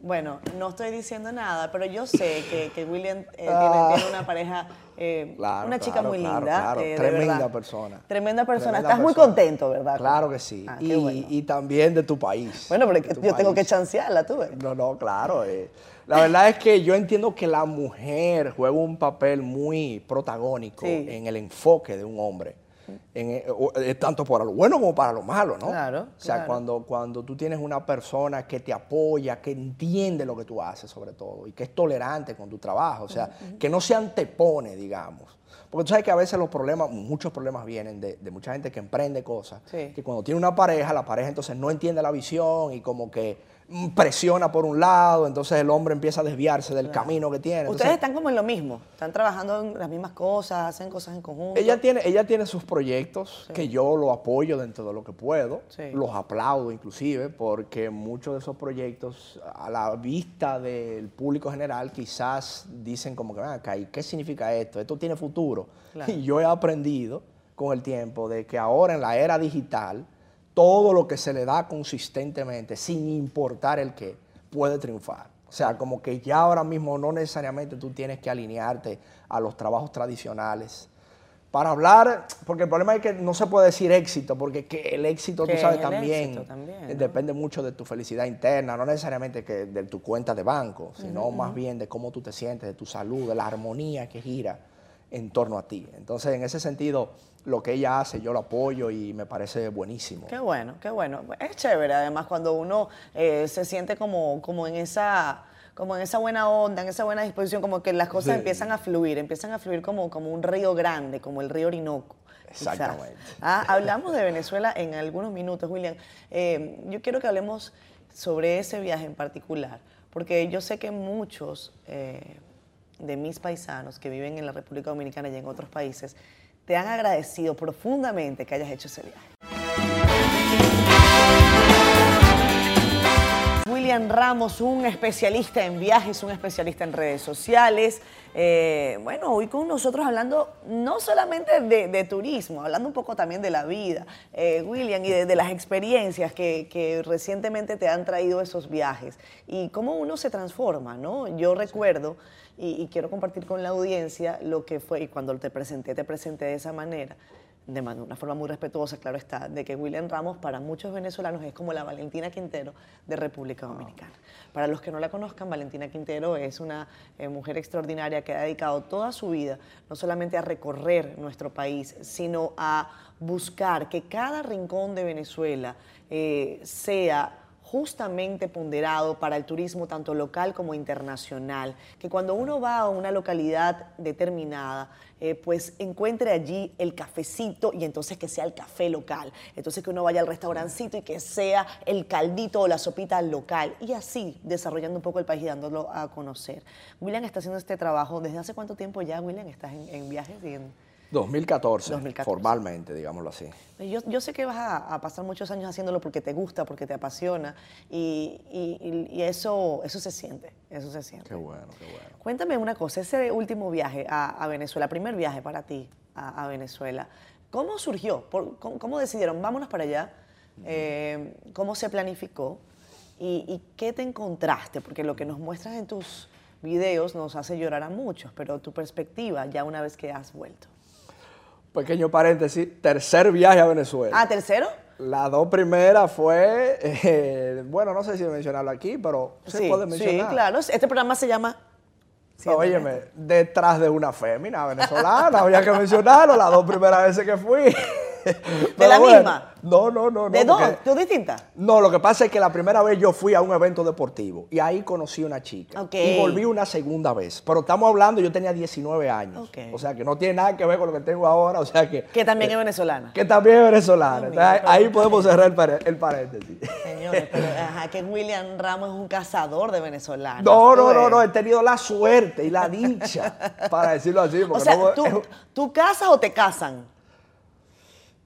bueno, no estoy diciendo nada, pero yo sé que, que William eh, tiene, Ah. tiene una pareja, eh, Claro, una chica claro, muy linda. claro. eh, Tremenda verdad. persona. Tremenda persona. Tremenda Estás muy persona. contento, ¿verdad? Claro que sí. Ah, y, bueno. y también de tu país. Bueno, pero yo tengo que chancearla, tú ves. No, no, claro. La verdad es que yo entiendo que la mujer juega un papel muy protagónico Sí. en el enfoque de un hombre. En, eh, eh, tanto para lo bueno como para lo malo, ¿no? Claro, O sea, claro. cuando, cuando tú tienes una persona que te apoya, que entiende lo que tú haces sobre todo y que es tolerante con tu trabajo, o sea, que no se antepone, digamos. Porque tú sabes que a veces los problemas, muchos problemas vienen de, de mucha gente que emprende cosas, Sí. que cuando tiene una pareja, la pareja entonces no entiende la visión y como que presiona por un lado, entonces el hombre empieza a desviarse del camino que tiene. Ustedes Entonces, están como en lo mismo, están trabajando en las mismas cosas, hacen cosas en conjunto. ella tiene, ella tiene sus proyectos que yo lo apoyo dentro de lo que puedo, Sí. los aplaudo inclusive, porque muchos de esos proyectos a la vista del público general quizás dicen como que, "Ven acá, ¿y qué significa esto? Esto tiene futuro. Claro. Y yo he aprendido con el tiempo de que ahora en la era digital, todo lo que se le da consistentemente, sin importar el qué, puede triunfar. O sea, como que ya ahora mismo no necesariamente tú tienes que alinearte a los trabajos tradicionales. Para hablar, porque el problema es que no se puede decir éxito, porque que el éxito, ¿Qué tú sabes, también, éxito también, no? depende mucho de tu felicidad interna, no necesariamente que de tu cuenta de banco, sino más bien de cómo tú te sientes, de tu salud, de la armonía que gira en torno a ti. Entonces, en ese sentido, lo que ella hace, yo lo apoyo y me parece buenísimo. Qué bueno, qué bueno. Es chévere, además, cuando uno eh, se siente como, como en esa como en esa buena onda, en esa buena disposición, como que las cosas Sí. empiezan a fluir, empiezan a fluir como, como un río grande, como el río Orinoco. Exactamente. Ah, hablamos de Venezuela en algunos minutos, William. Eh, yo quiero que hablemos sobre ese viaje en particular, porque yo sé que muchos eh, de mis paisanos que viven en la República Dominicana y en otros países te han agradecido profundamente que hayas hecho ese viaje. William Ramos, un especialista en viajes, un especialista en redes sociales. Eh, bueno, hoy con nosotros hablando no solamente de, turismo, hablando un poco también de la vida, eh, William, y de, las experiencias que recientemente te han traído esos viajes y cómo uno se transforma, ¿no? Yo recuerdo, y, y quiero compartir con la audiencia lo que fue, y cuando te presenté, te presenté de esa manera de una forma muy respetuosa, claro está, de que William Ramos para muchos venezolanos es como la Valentina Quintero de República Dominicana. Para los que no la conozcan, Valentina Quintero es una eh, mujer extraordinaria que ha dedicado toda su vida no solamente a recorrer nuestro país, sino a buscar que cada rincón de Venezuela eh, sea justamente ponderado para el turismo tanto local como internacional, que cuando uno va a una localidad determinada, eh, pues encuentre allí el cafecito y entonces que sea el café local, entonces que uno vaya al restaurancito y que sea el caldito o la sopita local y así desarrollando un poco el país y dándolo a conocer. William está haciendo este trabajo, ¿desde hace cuánto tiempo ya, William, estás en, en viajes? 2014, 2014. formalmente, digámoslo así. yo, yo sé que vas a, a pasar muchos años haciéndolo porque te gusta, porque te apasiona y, y- y- eso, eso se siente, eso se siente. Qué bueno, qué bueno. Cuéntame una cosa, ese último viaje a, a Venezuela, primer viaje para ti a, a Venezuela, ¿cómo surgió? Por- cómo, cómo decidieron, vámonos para allá? Eh, ¿Cómo se planificó? ¿Y, y qué te encontraste? Porque lo que nos muestras en tus videos nos hace llorar a muchos, pero tu perspectiva ya una vez que has vuelto. Pequeño paréntesis, tercer viaje a Venezuela. Ah, tercero. Las dos primeras fue, eh, bueno, no sé si mencionarlo aquí, pero se puede mencionar. Sí, claro. Este programa se llama... Siéntate. Óyeme, detrás de una fémina venezolana, había que mencionarlo las dos primeras veces que fui. Pero la bueno, misma? No, no, no. no, ¿De dos? porque- ¿Tú distintas? No, lo que pasa es que la primera vez yo fui a un evento deportivo y ahí conocí una chica. Y volví una segunda vez. Pero estamos hablando, yo tenía 19 años. Ok. O sea que no tiene nada que ver con lo que tengo ahora. O sea que. Que también es venezolana. Que también es venezolana. Entonces, ahí podemos cerrar el, paréntesis. Señores, pero ajá, que William Ramos es un cazador de venezolanos. No, no, no, no, he tenido la suerte y la dicha, para decirlo así. O sea, no, ¿tú, es- ¿tú casas o te casan?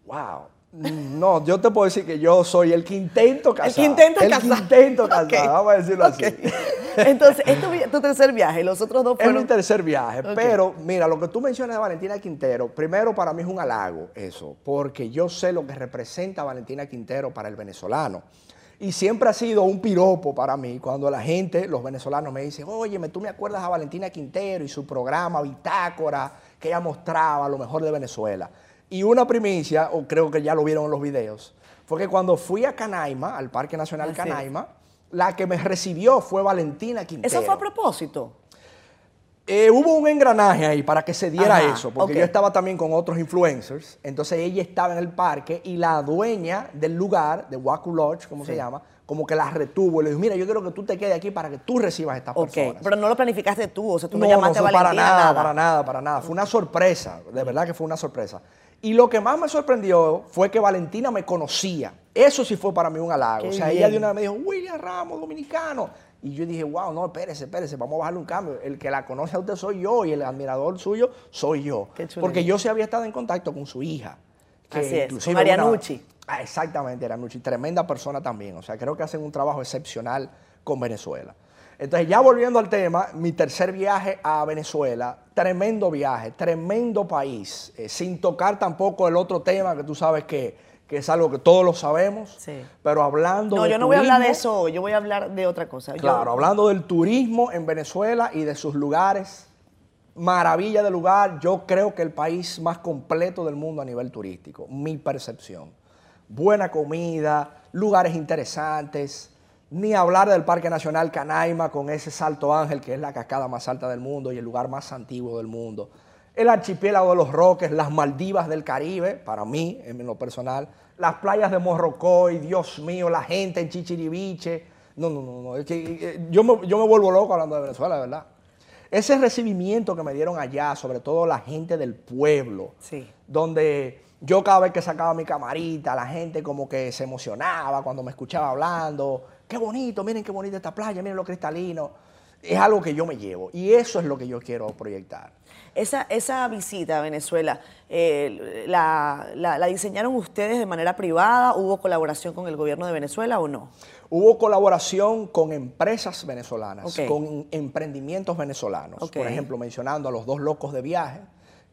Wow. No, yo te puedo decir que yo soy el que intento casar. El que intenta El casar. que intento casar, Ok. vamos a decirlo así. Entonces, es tu, tercer viaje, los otros dos Es mi fueron... tercer viaje, pero mira, lo que tú mencionas de Valentina Quintero, primero para mí es un halago eso, porque yo sé lo que representa Valentina Quintero para el venezolano. Y siempre ha sido un piropo para mí cuando la gente, los venezolanos me dicen, óyeme, tú me acuerdas a Valentina Quintero y su programa Bitácora, que ella mostraba lo mejor de Venezuela. Y una primicia, o creo que ya lo vieron en los videos, fue que cuando fui a Canaima, al Parque Nacional Así es. Canaima, la que me recibió fue Valentina Quintero. ¿Eso fue a propósito? Eh, hubo un engranaje ahí para que se diera Ajá, eso, porque yo estaba también con otros influencers, entonces ella estaba en el parque y la dueña del lugar, de Waku Lodge, como se llama, como que la retuvo y le dijo, mira, yo quiero que tú te quedes aquí para que tú recibas a estas personas. pero no lo planificaste tú, o sea, tú no, no, llamaste no a Valentina, para nada, para nada, para nada. Fue una sorpresa, de verdad que fue una sorpresa. Y lo que más me sorprendió fue que Valentina me conocía. Eso sí fue para mí un halago. Qué o sea, ella de una vez me dijo, William Ramos, dominicano. Y yo dije, wow, no, espérese, espérese, vamos a bajarle un cambio. El que la conoce a usted soy yo y el admirador suyo soy yo. Qué. Porque yo sí había estado en contacto con su hija. que Así es, con una- Marianucci. Ah, exactamente, Aranucci, tremenda persona también. O sea, creo que hacen un trabajo excepcional con Venezuela. Entonces, ya volviendo al tema, mi tercer viaje a Venezuela, tremendo viaje, tremendo país, eh, sin tocar tampoco el otro tema que tú sabes que, que es algo que todos lo sabemos, Sí. pero hablando No, de yo no voy a hablar de eso hoy, yo voy a hablar de otra cosa. Yo- Claro, hablando del turismo en Venezuela y de sus lugares, maravilla de lugar, yo creo que el país más completo del mundo a nivel turístico, mi percepción. Buena comida, lugares interesantes, ni hablar del Parque Nacional Canaima con ese Salto Ángel, que es la cascada más alta del mundo y el lugar más antiguo del mundo. El archipiélago de los Roques, las Maldivas del Caribe, para mí, en lo personal, las playas de Morrocoy, Dios mío, la gente en Chichiriviche. No, no, no, no. es que, eh, yo, me, yo me vuelvo loco hablando de Venezuela, verdad. Ese recibimiento que me dieron allá, sobre todo la gente del pueblo, Sí. donde yo cada vez que sacaba mi camarita, la gente como que se emocionaba cuando me escuchaba hablando. Qué bonito, miren qué bonita esta playa, miren lo cristalino. Es algo que yo me llevo y eso es lo que yo quiero proyectar. Esa, esa visita a Venezuela, eh, la, la- la diseñaron ustedes de manera privada? ¿Hubo colaboración con el gobierno de Venezuela o no? Hubo colaboración con empresas venezolanas, con emprendimientos venezolanos. Por ejemplo, mencionando a los dos locos de viaje,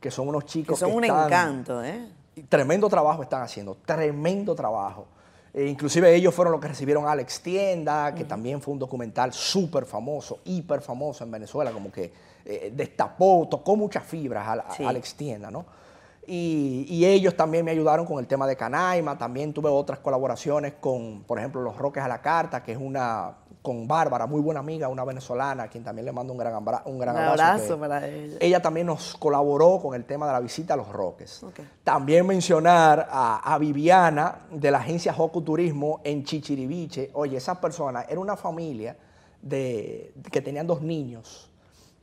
que son unos Que chicos son un están- encanto, ¿eh? Tremendo trabajo están haciendo, tremendo trabajo. Eh, inclusive ellos fueron los que recibieron a Alex Tienda, que también fue un documental súper famoso, hiper famoso en Venezuela, como que eh, destapó, tocó muchas fibras a, a-. Alex Tienda, ¿no? Y, y ellos también me ayudaron con el tema de Canaima, también tuve otras colaboraciones con, por ejemplo, Los Roques a la Carta, que es una, con Bárbara, muy buena amiga, una venezolana, a quien también le mando un gran, abra- un gran Un abrazo. para ella. ella también nos colaboró con el tema de la visita a los Roques. También mencionar a, a Viviana de la agencia Joco Turismo en Chichiriviche. Oye, esa persona era una familia de, que tenían dos niños.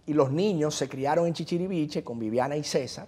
Y los niños se criaron en Chichiriviche con Viviana y César.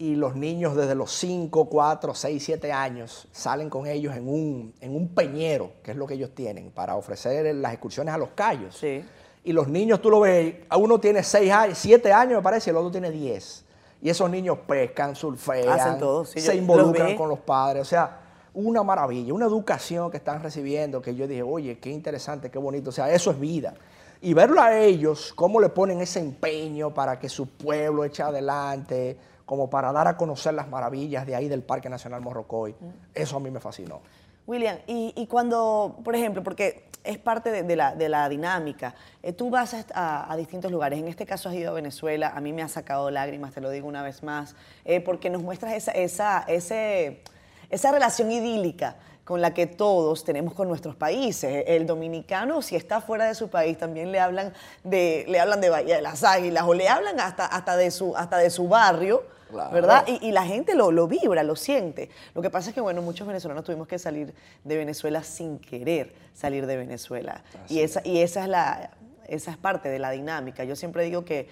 Y los niños desde los 5, 4, 6, 7 años salen con ellos en un, en un peñero, que es lo que ellos tienen, para ofrecer las excursiones a los callos. Sí. Y los niños, tú lo ves, uno tiene 6 años, 7 años me parece, y el otro tiene 10. Y esos niños pescan, surfean, Hacen todo, sí, se involucran con los padres. O sea, una maravilla, una educación que están recibiendo que yo dije, oye, qué interesante, qué bonito. O sea, eso es vida. Y verlo a ellos, cómo le ponen ese empeño para que su pueblo eche adelante, como para dar a conocer las maravillas de ahí del Parque Nacional Morrocoy, Mm. eso a mí me fascinó. William, y, y cuando, por ejemplo, porque es parte de, de la, de la dinámica, eh, tú vas a, a- a distintos lugares, en este caso has ido a Venezuela, a mí me ha sacado lágrimas, te lo digo una vez más, eh, porque nos muestras esa, esa, ese, esa relación idílica con la que todos tenemos con nuestros países. El dominicano, si está fuera de su país, también le hablan de, le hablan de Bahía de las Águilas o le hablan hasta, hasta, de, su, hasta de su barrio, Claro. ¿verdad? Y, y la gente lo, lo vibra, lo siente. Lo que pasa es que, bueno, muchos venezolanos tuvimos que salir de Venezuela sin querer salir de Venezuela. Y esa, y esa es la, esa es parte de la dinámica. Yo siempre digo que,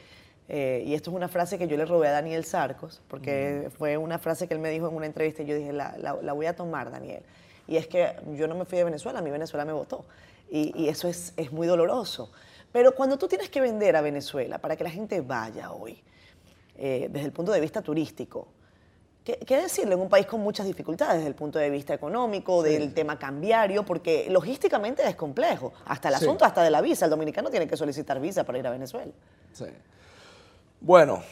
eh, y esto es una frase que yo le robé a Daniel Sarcos, porque fue una frase que él me dijo en una entrevista y yo dije, la, la- la voy a tomar, Daniel. Y es que yo no me fui de Venezuela, mí Venezuela me votó. Y, y eso es, es muy doloroso. Pero cuando tú tienes que vender a Venezuela para que la gente vaya hoy, eh, desde el punto de vista turístico. ¿Qué, qué decirle en un país con muchas dificultades desde el punto de vista económico, del tema cambiario? Porque logísticamente es complejo. Hasta el Sí. asunto, hasta de la visa. El dominicano tiene que solicitar visa para ir a Venezuela. Sí. Bueno,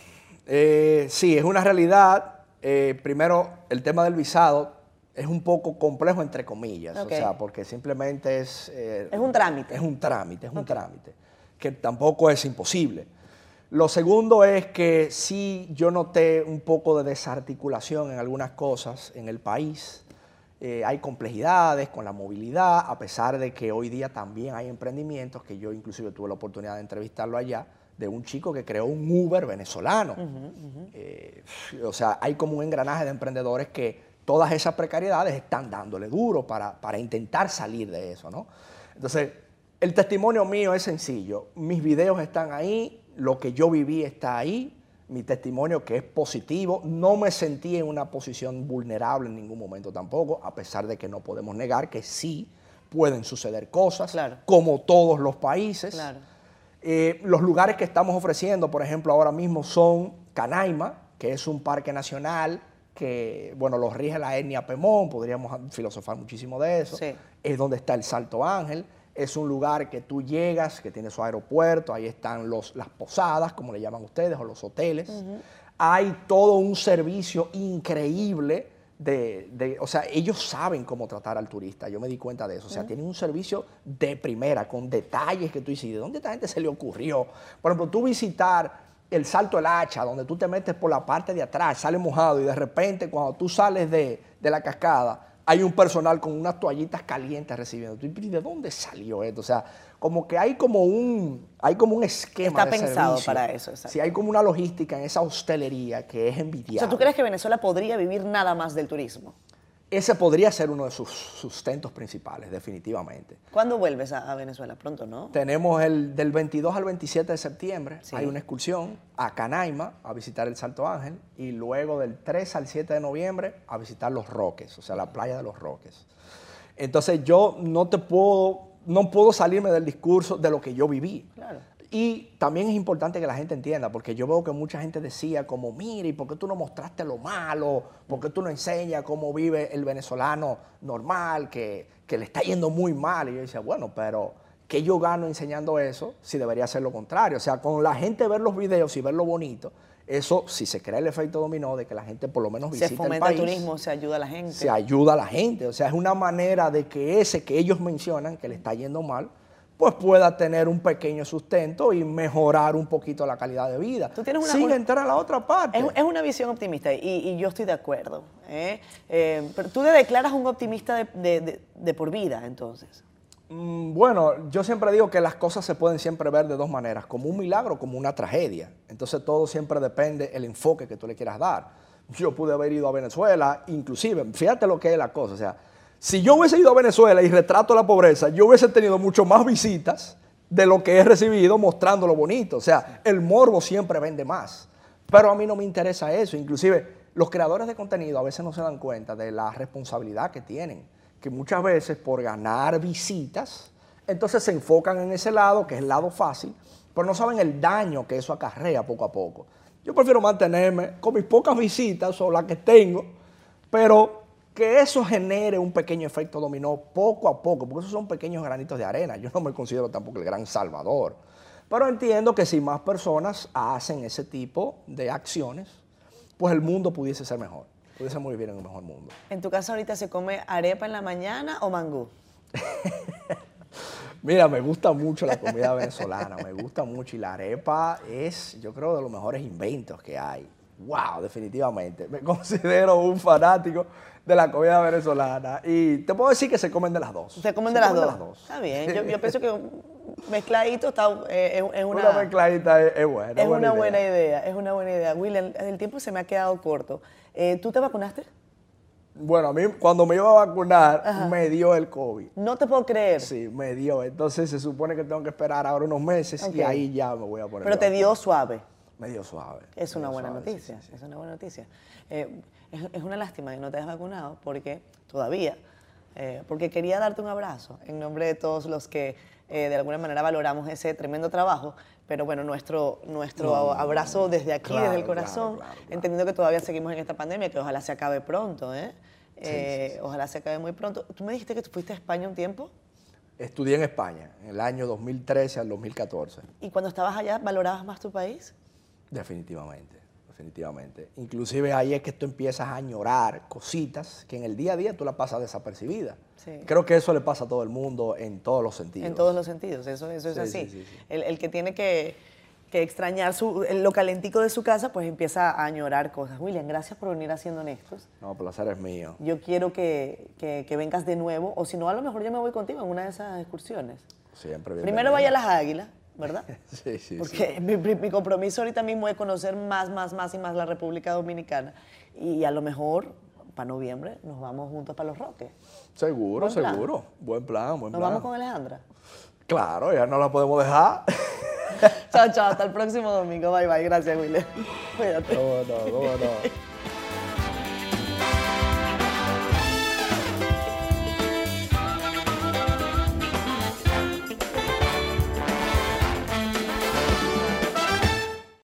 eh, sí, es una realidad. Eh, primero, el tema del visado es un poco complejo, entre comillas. O sea, porque simplemente es... eh, Es un trámite. Es un trámite, es un trámite. Que tampoco es imposible. Lo segundo es que sí yo noté un poco de desarticulación en algunas cosas en el país. Eh, hay complejidades con la movilidad, a pesar de que hoy día también hay emprendimientos, que yo inclusive tuve la oportunidad de entrevistarlo allá, de un chico que creó un Uber venezolano. Eh, o sea, hay como un engranaje de emprendedores que todas esas precariedades están dándole duro para, para intentar salir de eso, ¿no? Entonces, el testimonio mío es sencillo. Mis videos están ahí, lo que yo viví está ahí. mi testimonio que es positivo. No me sentí en una posición vulnerable en ningún momento tampoco, a pesar de que no podemos negar que sí pueden suceder cosas, Claro. como todos los países. Claro. Eh, los lugares que estamos ofreciendo, por ejemplo, ahora mismo son Canaima, que es un parque nacional que, bueno, lo rige la etnia Pemón, podríamos filosofar muchísimo de eso. Sí. Es donde está el Salto Ángel. Es un lugar que tú llegas, que tiene su aeropuerto, ahí están los, las posadas, como le llaman ustedes, o los hoteles. Hay todo un servicio increíble de, de- o sea, ellos saben cómo tratar al turista, yo me di cuenta de eso, o sea, tienen un servicio de primera, con detalles que tú dices, ¿de dónde a esta gente se le ocurrió? Por ejemplo, tú visitar el Salto El Hacha, donde tú te metes por la parte de atrás, sale mojado y de repente cuando tú sales de, de la cascada, hay un personal con unas toallitas calientes recibiendo. Tú, ¿y ¿De dónde salió esto? O sea, como que hay como un, hay como un esquema Está de pensado servicio. para eso, exacto. Sí, hay como una logística en esa hostelería que es O envidiable. sea, ¿tú crees que Venezuela podría vivir nada más del turismo? Ese podría ser uno de sus sustentos principales, definitivamente. ¿Cuándo vuelves a, a Venezuela? Pronto, ¿no? Tenemos el del 22 al 27 de septiembre, Sí. hay una excursión a Canaima a visitar el Salto Ángel y luego del 3 al 7 de noviembre a visitar Los Roques, o sea, la playa de Los Roques. Entonces yo no te puedo, no puedo salirme del discurso de lo que yo viví. Claro. Y también es importante que la gente entienda, porque yo veo que mucha gente decía como, mire, ¿y por qué tú no mostraste lo malo? ¿Por qué tú no enseñas cómo vive el venezolano normal, que, que le está yendo muy mal? Y yo decía, bueno, pero ¿qué yo gano enseñando eso si debería ser lo contrario? O sea, con la gente ver los videos y ver lo bonito, eso, si se crea el efecto dominó de que la gente por lo menos Se visite el fomenta el país, turismo, se ayuda a la gente. se ayuda a la gente. O sea, es una manera de que ese que ellos mencionan, que le está yendo mal, pues pueda tener un pequeño sustento y mejorar un poquito la calidad de vida. Tú tienes una- Sin una- entrar a la otra parte. Es, es una visión optimista y, y yo estoy de acuerdo. ¿eh? Eh, pero tú te declaras un optimista de, de- de- de por vida, entonces. Mm, Bueno, yo siempre digo que las cosas se pueden siempre ver de dos maneras, como un milagro, como una tragedia. Entonces todo siempre depende el enfoque que tú le quieras dar. Yo pude haber ido a Venezuela, inclusive, fíjate lo que es la cosa, o sea, si yo hubiese ido a Venezuela y retrato la pobreza, yo hubiese tenido mucho más visitas de lo que he recibido mostrando lo bonito. O sea, el morbo siempre vende más. Pero a mí no me interesa eso. Inclusive los creadores de contenido a veces no se dan cuenta de la responsabilidad que tienen. Que muchas veces por ganar visitas, entonces se enfocan en ese lado, que es el lado fácil, pero no saben el daño que eso acarrea poco a poco. Yo prefiero mantenerme con mis pocas visitas o las que tengo, pero que eso genere un pequeño efecto dominó poco a poco, porque esos son pequeños granitos de arena. Yo no me considero tampoco el gran salvador, pero entiendo que si más personas hacen ese tipo de acciones, pues el mundo pudiese ser mejor, pudiésemos vivir en un mejor mundo. ¿En tu casa ahorita se come arepa en la mañana o mangú? Mira, me gusta mucho la comida venezolana, me gusta mucho y la arepa es, yo creo, de los mejores inventos que hay. Wow, definitivamente. Me considero un fanático de la comida venezolana y te puedo decir que se comen de las dos. Se comen Se de las dos. Está bien. Yo, yo pienso que mezcladito está, eh, es, es Una, una, mezcladita es, es buena. es una idea. buena idea. Es una buena idea. William, el tiempo se me ha quedado corto. Eh, ¿Tú te vacunaste? Bueno, a mí cuando me iba a vacunar me dio el COVID. No te puedo creer. Sí, me dio. Entonces se supone que tengo que esperar ahora unos meses y ahí ya me voy a poner. Pero te vacuna. dio suave. Me dio suave. Es una buena suave, noticia, sí, sí. es una buena noticia. Eh, es, es una lástima que no te hayas vacunado porque todavía, eh, porque quería darte un abrazo en nombre de todos los que eh, de alguna manera valoramos ese tremendo trabajo, pero bueno, nuestro, nuestro abrazo desde aquí, Claro, desde el corazón, claro, claro. entendiendo que todavía seguimos en esta pandemia, que ojalá se acabe pronto, ¿eh? Eh, Ojalá se acabe muy pronto. Tú me dijiste que tú fuiste a España un tiempo Estudié en España en el año 2013 al 2014. y cuando estabas allá valorabas más tu país. Definitivamente, definitivamente. Inclusive ahí es que tú empiezas a añorar cositas que en el día a día tú la pasas desapercibida. Sí. Creo que eso le pasa a todo el mundo en todos los sentidos. En todos los sentidos, eso, eso es Sí, así. sí, sí, sí. El, el que tiene que, que extrañar su, lo calentico de su casa, pues empieza a añorar cosas. William, gracias por venir haciendo Honestos. No, placer es mío. Yo quiero que, que- que vengas de nuevo, o si no, a lo mejor yo me voy contigo en una de esas excursiones. Siempre Primero vaya a las águilas, ¿verdad? Sí, sí, sí. Porque mi, mi- mi compromiso ahorita mismo es conocer más, más, más y más la República Dominicana. Y a lo mejor, para noviembre, nos vamos juntos para Los Roques. Seguro, Buen plan. seguro. Buen plan, buen Nos plan. vamos con Alejandra. Claro, ya no la podemos dejar. chao, chao. Hasta el próximo domingo. Bye, bye. Gracias, William. Cuídate. ¿Cómo no? ¿Cómo no?